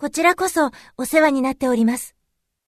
こちらこそお世話になっております。